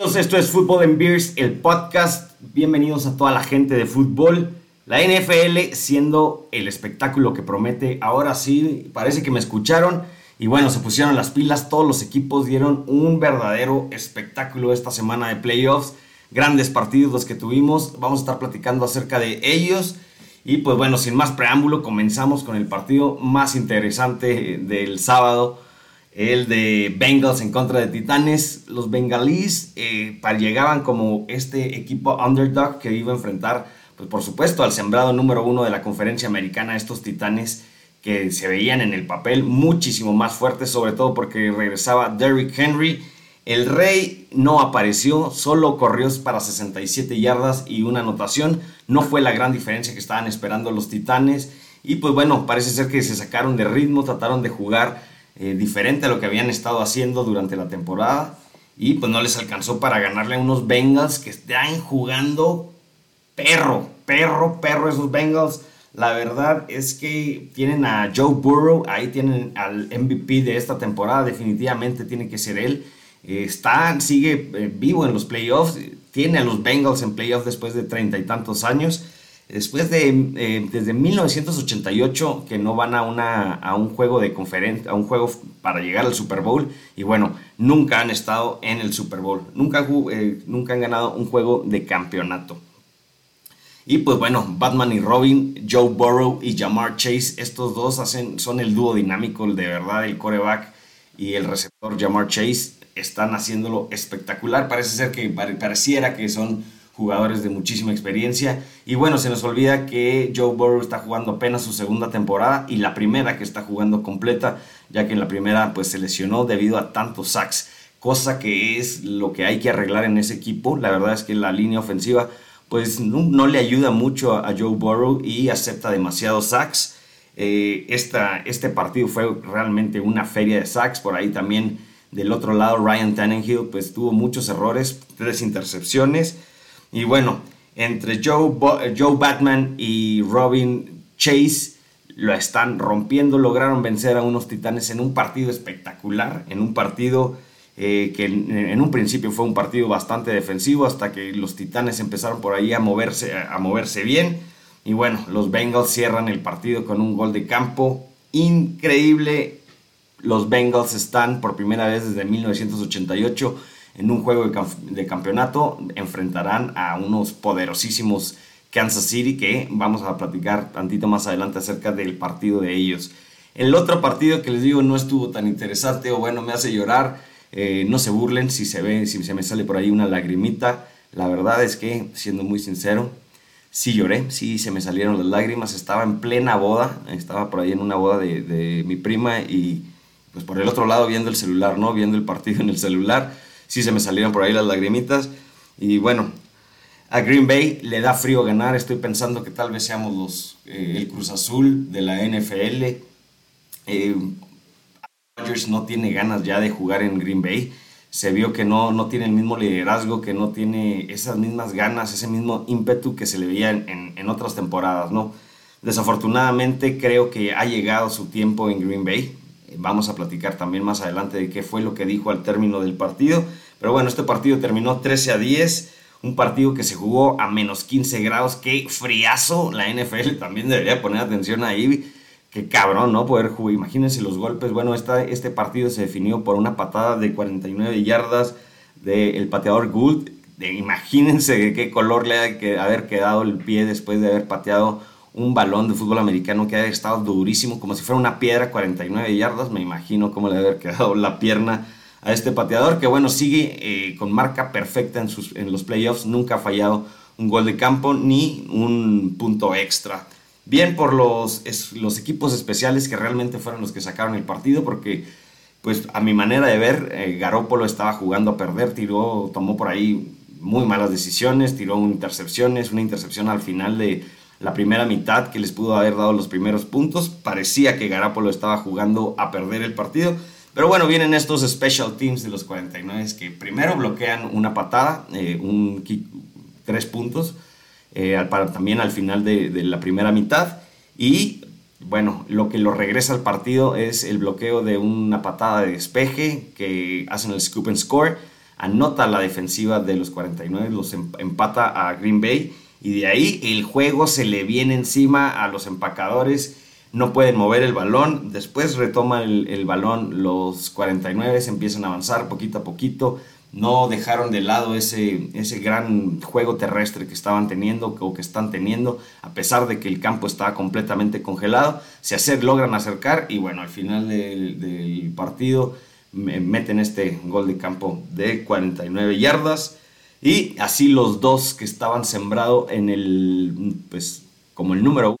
Esto es Fútbol en Beers, el podcast. Bienvenidos a toda la gente de fútbol. La NFL siendo el espectáculo que promete. Ahora sí, parece que me escucharon. Y bueno, se pusieron las pilas. Todos los equipos dieron un verdadero espectáculo esta semana de playoffs. Grandes partidos los que tuvimos. Vamos a estar platicando acerca de ellos. Y pues bueno, sin más preámbulo, comenzamos con el partido más interesante del sábado el de Bengals en contra de Titanes. Los bengalíes eh, llegaban como este equipo underdog que iba a enfrentar, pues por supuesto, al sembrado número uno de la conferencia americana, estos Titanes que se veían en el papel muchísimo más fuertes, sobre todo porque regresaba Derrick Henry. El Rey no apareció, solo corrió para 67 yardas y una anotación. No fue la gran diferencia que estaban esperando los Titanes. Y pues bueno, parece ser que se sacaron de ritmo, trataron de jugar eh, diferente a lo que habían estado haciendo durante la temporada. Y pues no les alcanzó para ganarle a unos Bengals que están jugando perro, perro, perro esos Bengals. La verdad es que tienen a Joe Burrow, ahí tienen al MVP de esta temporada, definitivamente tiene que ser él. Eh, está, sigue eh, vivo en los playoffs, tiene a los Bengals en playoffs después de treinta y tantos años. Después de, eh, desde 1988 que no van a, una, a un juego de conferencia, a un juego para llegar al Super Bowl y bueno, nunca han estado en el Super Bowl, nunca, eh, nunca han ganado un juego de campeonato. Y pues bueno, Batman y Robin, Joe Burrow y Jamar Chase, estos dos hacen, son el dúo dinámico, de verdad, el coreback y el receptor Jamar Chase están haciéndolo espectacular. Parece ser que pareciera que son jugadores de muchísima experiencia. Y bueno, se nos olvida que Joe Burrow está jugando apenas su segunda temporada y la primera que está jugando completa, ya que en la primera pues se lesionó debido a tantos sacks, cosa que es lo que hay que arreglar en ese equipo. La verdad es que la línea ofensiva pues no, le ayuda mucho a, Joe Burrow y acepta demasiados sacks. Eh, esta, este partido fue realmente una feria de sacks, por ahí también del otro lado Ryan Tannehill pues tuvo muchos errores, tres intercepciones y bueno, entre Joe, Joe Batman y Robin Chase lo están rompiendo, lograron vencer a unos titanes en un partido espectacular, en un partido eh, que en, un principio fue un partido bastante defensivo hasta que los titanes empezaron por ahí a moverse, a moverse bien. Y bueno, los Bengals cierran el partido con un gol de campo increíble. Los Bengals están por primera vez desde 1988 en un juego de, campeonato enfrentarán a unos poderosísimos Kansas City que vamos a platicar tantito más adelante acerca del partido de ellos. El otro partido que les digo no estuvo tan interesante o bueno, me hace llorar. Eh, no se burlen si se ve, si se me sale por ahí una lagrimita. La verdad es que, siendo muy sincero, sí lloré, sí se me salieron las lágrimas. Estaba en plena boda, estaba por ahí en una boda de, de mi prima y pues por el otro lado viendo el celular, ¿no? Viendo el partido en el celular sí se me salieron por ahí las lagrimitas. Y bueno, a Green Bay le da frío ganar. Estoy pensando que tal vez seamos los, eh, el Cruz Azul de la NFL. Eh, Rodgers no tiene ganas ya de jugar en Green Bay. Se vio que no, no tiene el mismo liderazgo, que no tiene esas mismas ganas, ese mismo ímpetu que se le veía en, en otras temporadas, ¿no? Desafortunadamente creo que ha llegado su tiempo en Green Bay. Vamos a platicar también más adelante de qué fue lo que dijo al término del partido. Pero bueno, este partido terminó 13 a 10. Un partido que se jugó a menos 15 grados. Qué friazo. La NFL también debería poner atención ahí. Qué cabrón, ¿no? Poder jugar. Imagínense los golpes. Bueno, esta, este partido se definió por una patada de 49 yardas del pateador Gould. De, imagínense qué color le ha que haber quedado el pie después de haber pateado un balón de fútbol americano que ha estado durísimo, como si fuera una piedra, 49 yardas. Me imagino cómo le debe haber quedado la pierna a este pateador, que bueno, sigue eh, con marca perfecta en, sus, en los playoffs, nunca ha fallado un gol de campo ni un punto extra. Bien por los, los equipos especiales que realmente fueron los que sacaron el partido, porque pues a mi manera de ver, eh, Garópolo estaba jugando a perder, tiró, tomó por ahí muy malas decisiones, tiró intercepciones, una intercepción al final de la primera mitad que les pudo haber dado los primeros puntos. Parecía que Garapolo estaba jugando a perder el partido. Pero bueno, vienen estos special teams de los 49 que primero bloquean una patada, eh, un tres puntos, eh, para, también al final de, de, la primera mitad. Y bueno, lo que lo regresa al partido es el bloqueo de una patada de despeje que hacen el scoop and score. anota la defensiva de los 49, los em, empata a Green Bay y de ahí el juego se le viene encima a los empacadores, no pueden mover el balón, después retoma el, balón los 49, se empiezan a avanzar poquito a poquito, no dejaron de lado ese, ese gran juego terrestre que estaban teniendo o que están teniendo, a pesar de que el campo estaba completamente congelado, se hacer, logran acercar y bueno, al final del, del partido meten este gol de campo de 49 yardas y así los dos que estaban sembrados en el, pues como el número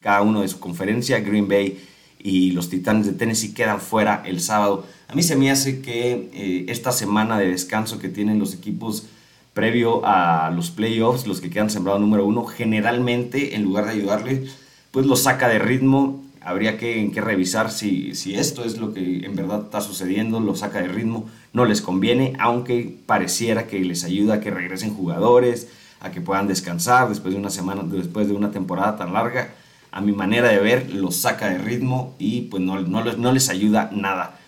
cada uno de su conferencia, Green Bay y los Titanes de Tennessee quedan fuera el sábado. A mí se me hace que eh, esta semana de descanso que tienen los equipos previo a los playoffs, los que quedan sembrados número uno, generalmente en lugar de ayudarle, pues los saca de ritmo. Habría que, revisar si, si esto es lo que en verdad está sucediendo, lo saca de ritmo, no les conviene, aunque pareciera que les ayuda a que regresen jugadores, a que puedan descansar después de una semana, después de una temporada tan larga a mi manera de ver, los saca de ritmo y pues no, no, les ayuda nada.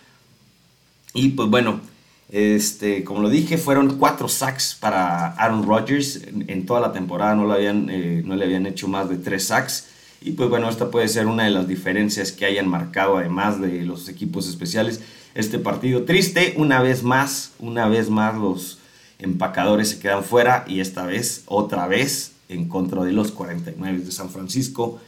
Y pues bueno, este, como lo dije, fueron cuatro sacks para Aaron Rodgers. En, toda la temporada no, lo habían, eh, no le habían hecho más de tres sacks. Y pues bueno, esta puede ser una de las diferencias que hayan marcado, además de los equipos especiales, este partido triste. Una vez más, una vez más los empacadores se quedan fuera y esta vez, otra vez, en contra de los 49 de San Francisco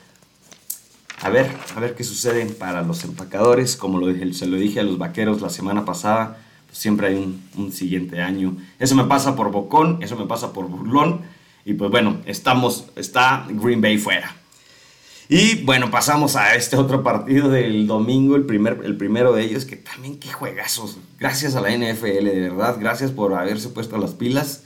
a ver, a ver qué sucede para los empacadores. Como se lo dije a los vaqueros la semana pasada, pues siempre hay un, siguiente año. Eso me pasa por Bocón, eso me pasa por Burlón. Y pues bueno, estamos, está Green Bay fuera. Y bueno, pasamos a este otro partido del domingo, el, primer, el primero de ellos, que también qué juegazos. Gracias a la NFL, de verdad, gracias por haberse puesto las pilas.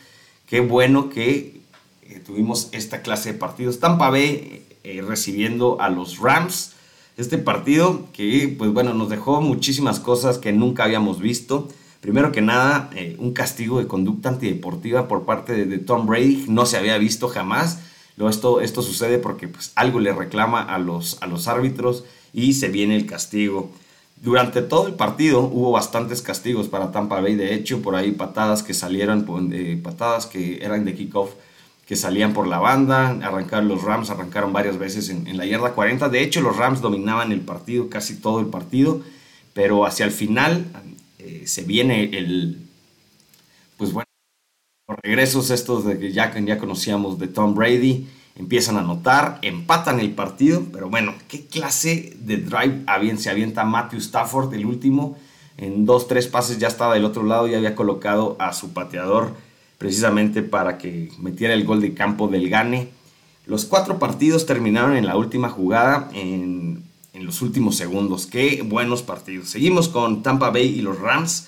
Qué bueno que eh, tuvimos esta clase de partidos. Tampa Bay eh, recibiendo a los Rams. Este partido que, pues bueno, nos dejó muchísimas cosas que nunca habíamos visto. Primero que nada, eh, un castigo de conducta antideportiva por parte de, Tom Brady no se había visto jamás. Luego esto, esto sucede porque pues, algo le reclama a los, a los árbitros y se viene el castigo. Durante todo el partido hubo bastantes castigos para Tampa Bay. De hecho, por ahí patadas que salieron, eh, patadas que eran de kickoff que salían por la banda, arrancaron los Rams, arrancaron varias veces en, la yarda 40. De hecho, los Rams dominaban el partido, casi todo el partido, pero hacia el final eh, se viene el, pues bueno, los regresos estos de que ya, ya conocíamos de Tom Brady, empiezan a anotar, empatan el partido, pero bueno, ¿qué clase de drive se avienta Matthew Stafford, el último? En dos, tres pases ya estaba del otro lado y había colocado a su pateador precisamente para que metiera el gol de campo del Gane. Los cuatro partidos terminaron en la última jugada en, los últimos segundos. Qué buenos partidos. Seguimos con Tampa Bay y los Rams.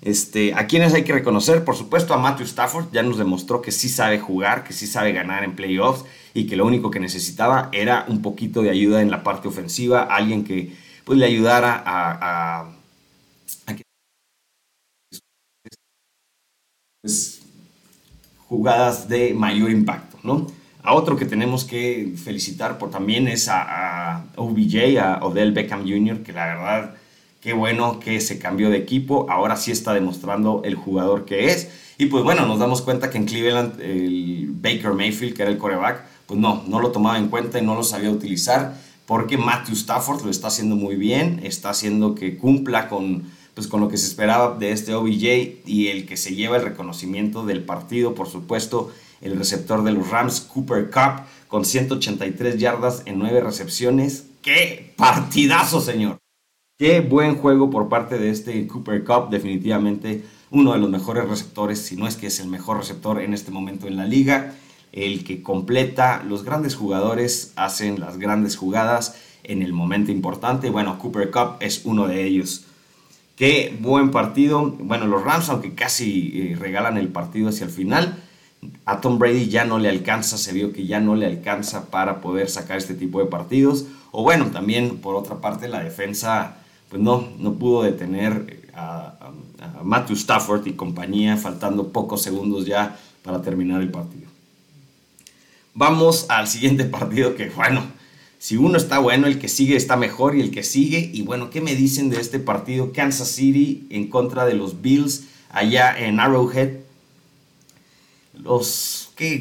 Este, a quienes hay que reconocer, por supuesto, a Matthew Stafford ya nos demostró que sí sabe jugar, que sí sabe ganar en playoffs y que lo único que necesitaba era un poquito de ayuda en la parte ofensiva, alguien que pues, le ayudara a, a, pues, jugadas de mayor impacto, ¿no? A otro que tenemos que felicitar por también es a, OBJ, a Odell Beckham Jr., que la verdad, qué bueno que se cambió de equipo, ahora sí está demostrando el jugador que es. Y pues bueno, nos damos cuenta que en Cleveland el Baker Mayfield, que era el coreback, pues no, no lo tomaba en cuenta y no lo sabía utilizar, porque Matthew Stafford lo está haciendo muy bien, está haciendo que cumpla con pues con lo que se esperaba de este OBJ y el que se lleva el reconocimiento del partido, por supuesto, el receptor de los Rams, Cooper Cup, con 183 yardas en 9 recepciones. ¡Qué partidazo, señor! Qué buen juego por parte de este Cooper Cup, definitivamente uno de los mejores receptores, si no es que es el mejor receptor en este momento en la liga, el que completa, los grandes jugadores hacen las grandes jugadas en el momento importante, bueno, Cooper Cup es uno de ellos. Qué buen partido. Bueno, los Rams, aunque casi eh, regalan el partido hacia el final, a Tom Brady ya no le alcanza, se vio que ya no le alcanza para poder sacar este tipo de partidos. O bueno, también por otra parte la defensa pues no, no pudo detener eh, a, a Matthew Stafford y compañía, faltando pocos segundos ya para terminar el partido. Vamos al siguiente partido que bueno, si uno está bueno, el que sigue está mejor y el que sigue. Y bueno, ¿qué me dicen de este partido? Kansas City en contra de los Bills. allá en Arrowhead. Los, qué,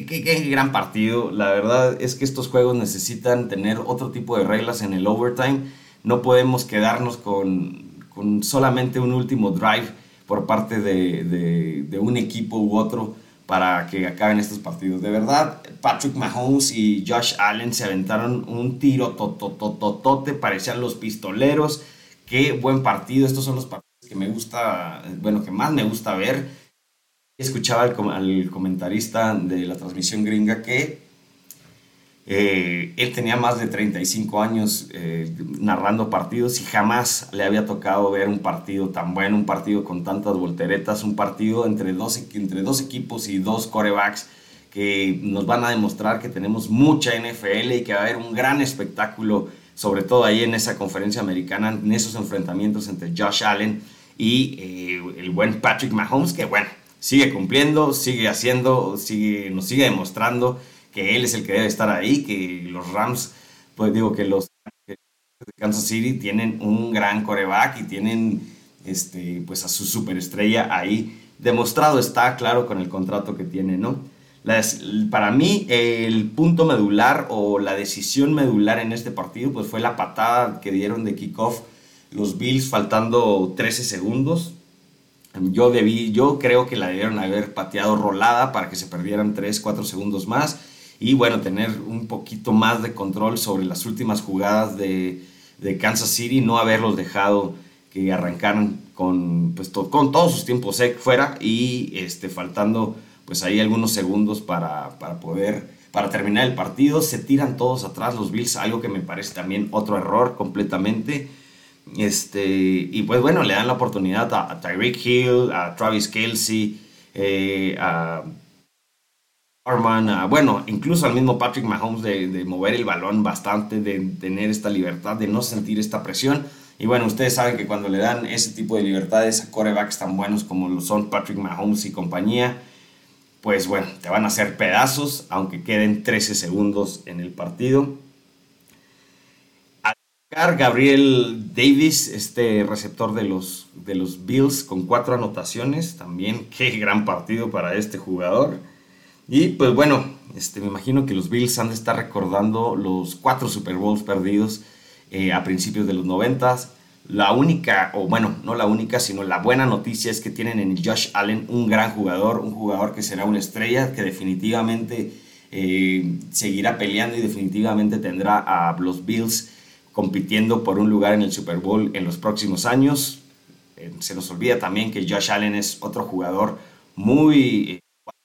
gran partido. La verdad es que estos juegos necesitan tener otro tipo de reglas en el overtime. No podemos quedarnos con, solamente un último drive por parte de, de un equipo u otro para que acaben estos partidos. De verdad, Patrick Mahomes y Josh Allen se aventaron un tiro totototote, parecían los pistoleros. Qué buen partido. Estos son los partidos que me gusta, bueno, que más me gusta ver. Escuchaba al, comentarista de la transmisión gringa que eh, él tenía más de 35 años eh, narrando partidos y jamás le había tocado ver un partido tan bueno, un partido con tantas volteretas, un partido entre dos, entre dos equipos y dos corebacks que nos van a demostrar que tenemos mucha NFL y que va a haber un gran espectáculo, sobre todo ahí en esa conferencia americana, en esos enfrentamientos entre Josh Allen y eh, el buen Patrick Mahomes, que bueno, sigue cumpliendo, sigue haciendo, sigue, nos sigue demostrando que él es el que debe estar ahí, que los Rams, pues digo que los de Kansas City tienen un gran coreback y tienen este, pues a su superestrella ahí. Demostrado está, claro, con el contrato que tiene, ¿no? Para mí, el punto medular o la decisión medular en este partido, pues fue la patada que dieron de kickoff los Bills faltando 13 segundos. Yo, debí, yo creo que la debieron haber pateado rolada para que se perdieran 3, 4 segundos más y bueno, tener un poquito más de control sobre las últimas jugadas de, de Kansas City, no haberlos dejado que arrancaran con, pues, con todos sus tiempos fuera y este, faltando pues ahí algunos segundos para, para poder para terminar el partido. Se tiran todos atrás los Bills, algo que me parece también otro error completamente. Este, y pues bueno, le dan la oportunidad a, Tyreek Hill, a Travis Kelsey, eh, a bueno, incluso al mismo Patrick Mahomes de, mover el balón bastante, de tener esta libertad, de no sentir esta presión. Y bueno, ustedes saben que cuando le dan ese tipo de libertades a corebacks tan buenos como lo son Patrick Mahomes y compañía, pues bueno, te van a hacer pedazos, aunque queden 13 segundos en el partido. Gabriel Davis, este receptor de los, de los Bills, con cuatro anotaciones, también qué gran partido para este jugador. Y pues bueno, este, me imagino que los Bills han de estar recordando los cuatro Super Bowls perdidos eh, a principios de los noventas. La única, o bueno, no la única, sino la buena noticia es que tienen en Josh Allen un gran jugador, un jugador que será una estrella, que definitivamente eh, seguirá peleando y definitivamente tendrá a los Bills compitiendo por un lugar en el Super Bowl en los próximos años. Eh, se nos olvida también que Josh Allen es otro jugador muy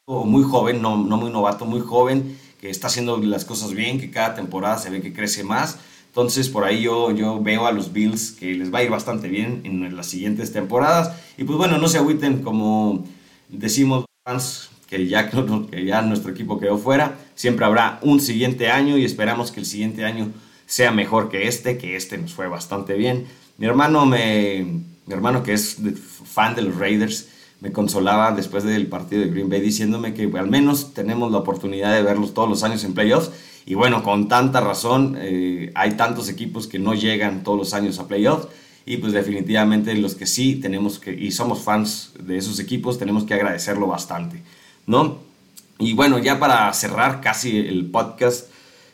muy joven, no, no muy novato, muy joven, que está haciendo las cosas bien, que cada temporada se ve que crece más. Entonces, por ahí yo, yo veo a los Bills que les va a ir bastante bien en las siguientes temporadas. Y pues bueno, no se agüiten, como decimos fans, que ya, que ya nuestro equipo quedó fuera. Siempre habrá un siguiente año y esperamos que el siguiente año sea mejor que este, que este nos fue bastante bien. Mi hermano, me, mi hermano que es fan de los Raiders, me consolaba después del partido de Green Bay diciéndome que al menos tenemos la oportunidad de verlos todos los años en playoffs. Y bueno, con tanta razón, eh, hay tantos equipos que no llegan todos los años a playoffs. Y pues definitivamente los que sí tenemos que, y somos fans de esos equipos, tenemos que agradecerlo bastante, ¿no? Y bueno, ya para cerrar casi el podcast,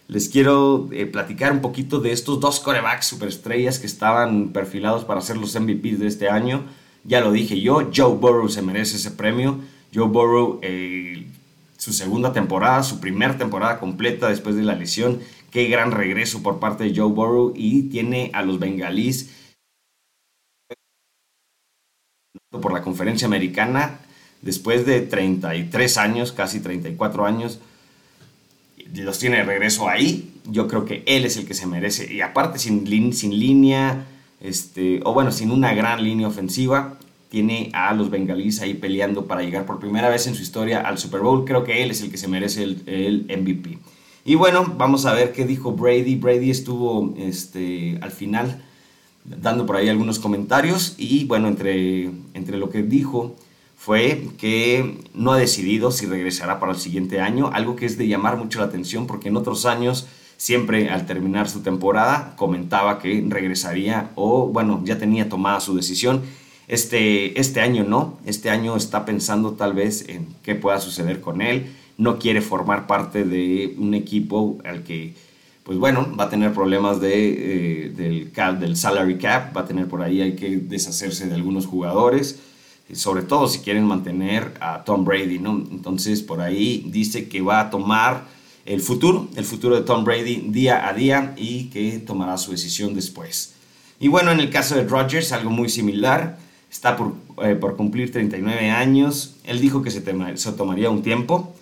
les quiero eh, platicar un poquito de estos dos corebacks superestrellas que estaban perfilados para ser los MVPs de este año. Ya lo dije yo, Joe Burrow se merece ese premio. Joe Burrow, eh, su segunda temporada, su primera temporada completa después de la lesión. Qué gran regreso por parte de Joe Burrow y tiene a los bengalíes por la conferencia americana después de 33 años, casi 34 años. Los tiene de regreso ahí. Yo creo que él es el que se merece. Y aparte, sin, sin línea este, o bueno, sin una gran línea ofensiva, tiene a los bengalíes ahí peleando para llegar por primera vez en su historia al Super Bowl. Creo que él es el que se merece el, MVP. Y bueno, vamos a ver qué dijo Brady. Brady estuvo este, al final dando por ahí algunos comentarios y bueno, entre, entre lo que dijo fue que no ha decidido si regresará para el siguiente año, algo que es de llamar mucho la atención porque en otros años siempre al terminar su temporada comentaba que regresaría o bueno, ya tenía tomada su decisión. Este, este año no, este año está pensando tal vez en qué pueda suceder con él, no quiere formar parte de un equipo al que, pues bueno, va a tener problemas de, eh, del, cap, del salary cap, va a tener por ahí, hay que deshacerse de algunos jugadores, sobre todo si quieren mantener a Tom Brady, ¿no? Entonces por ahí dice que va a tomar el futuro, el futuro de Tom Brady día a día y que tomará su decisión después. Y bueno, en el caso de Rodgers, algo muy similar está por, eh, por cumplir 39 años. Él dijo que se, se, tomaría un tiempo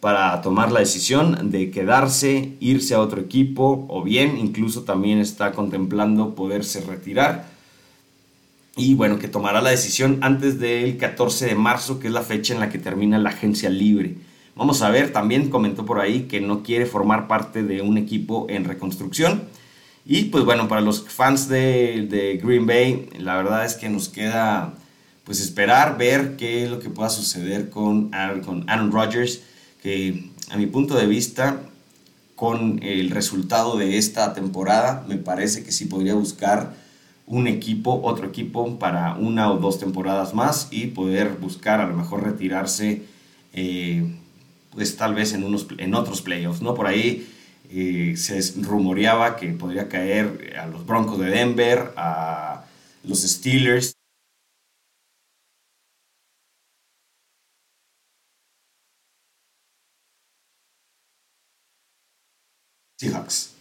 para tomar la decisión de quedarse, irse a otro equipo o bien incluso también está contemplando poderse retirar. Y bueno, que tomará la decisión antes del 14 de marzo, que es la fecha en la que termina la agencia libre. Vamos a ver, también comentó por ahí que no quiere formar parte de un equipo en reconstrucción y pues bueno, para los fans de, Green Bay, la verdad es que nos queda pues esperar, ver qué es lo que pueda suceder con Aaron, con Aaron Rodgers, que a mi punto de vista, con el resultado de esta temporada, me parece que sí podría buscar un equipo, otro equipo para una o dos temporadas más y poder buscar a lo mejor retirarse eh, pues tal vez en, unos, en otros playoffs, ¿no? Por ahí se rumoreaba que podría caer a los Broncos de Denver, a los Steelers. Seahawks.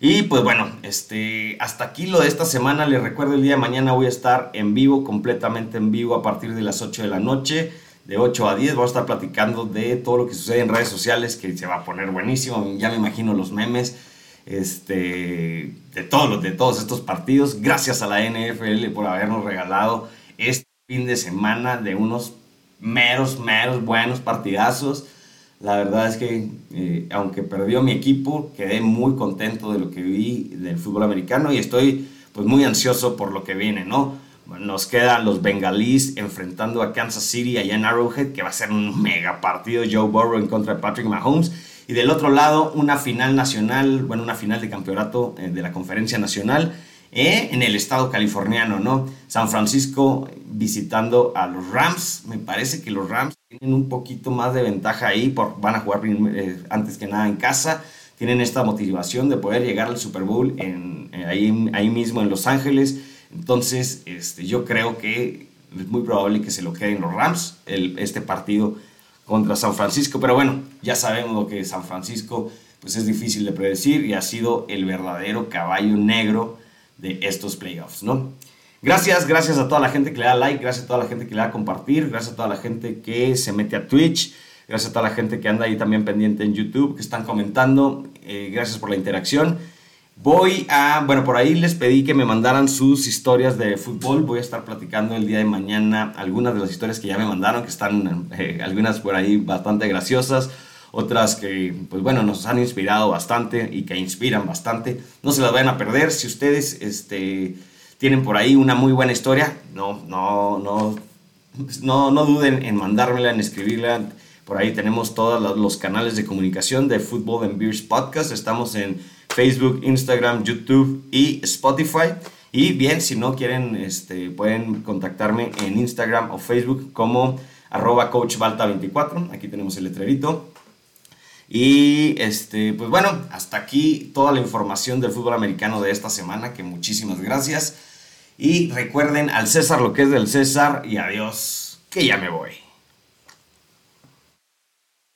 Y pues bueno, este, hasta aquí lo de esta semana. Les recuerdo el día de mañana voy a estar en vivo, completamente en vivo a partir de las 8 de la noche de 8 a 10. Vamos a estar platicando de todo lo que sucede en redes sociales, que se va a poner buenísimo. Ya me imagino los memes este, de, todos, de todos estos partidos. Gracias a la NFL por habernos regalado este fin de semana de unos meros, meros buenos partidazos. La verdad es que, eh, aunque perdió mi equipo, quedé muy contento de lo que vi del fútbol americano y estoy pues muy ansioso por lo que viene, ¿no? Nos quedan los bengalíes enfrentando a Kansas City allá en Arrowhead, que va a ser un mega partido. Joe Burrow en contra de Patrick Mahomes. Y del otro lado, una final nacional, bueno, una final de campeonato eh, de la Conferencia Nacional eh, en el estado californiano, ¿no? San Francisco visitando a los Rams. Me parece que los Rams tienen un poquito más de ventaja ahí, por, van a jugar eh, antes que nada en casa. Tienen esta motivación de poder llegar al Super Bowl en, ahí, ahí mismo en Los Ángeles entonces, este, yo creo que es muy probable que se lo queden los Rams este partido contra San Francisco. Pero bueno, ya sabemos lo que San Francisco pues es difícil de predecir y ha sido el verdadero caballo negro de estos playoffs, ¿no? Gracias, gracias a toda la gente que le da like, gracias a toda la gente que le da compartir, gracias a toda la gente que se mete a Twitch, gracias a toda la gente que anda ahí también pendiente en YouTube, que están comentando, eh, gracias por la interacción. Voy a, bueno, por ahí les pedí que me mandaran sus historias de fútbol. Voy a estar platicando el día de mañana algunas de las historias que ya me mandaron, que están eh, algunas por ahí bastante graciosas, otras que, pues bueno, nos han inspirado bastante y que inspiran bastante. No se las vayan a perder. Si ustedes este, tienen por ahí una muy buena historia, no, no, no, no, no duden en mandármela, en escribirla. Por ahí tenemos todos los canales de comunicación de Football and Beers Podcast. Estamos en Facebook, Instagram, YouTube y Spotify. Y bien, si no quieren, este, pueden contactarme en Instagram o Facebook como arroba coachbalta24. Aquí tenemos el letrerito. Y este, pues bueno, hasta aquí toda la información del fútbol americano de esta semana, que muchísimas gracias. Y recuerden al César lo que es del César y adiós, que ya me voy.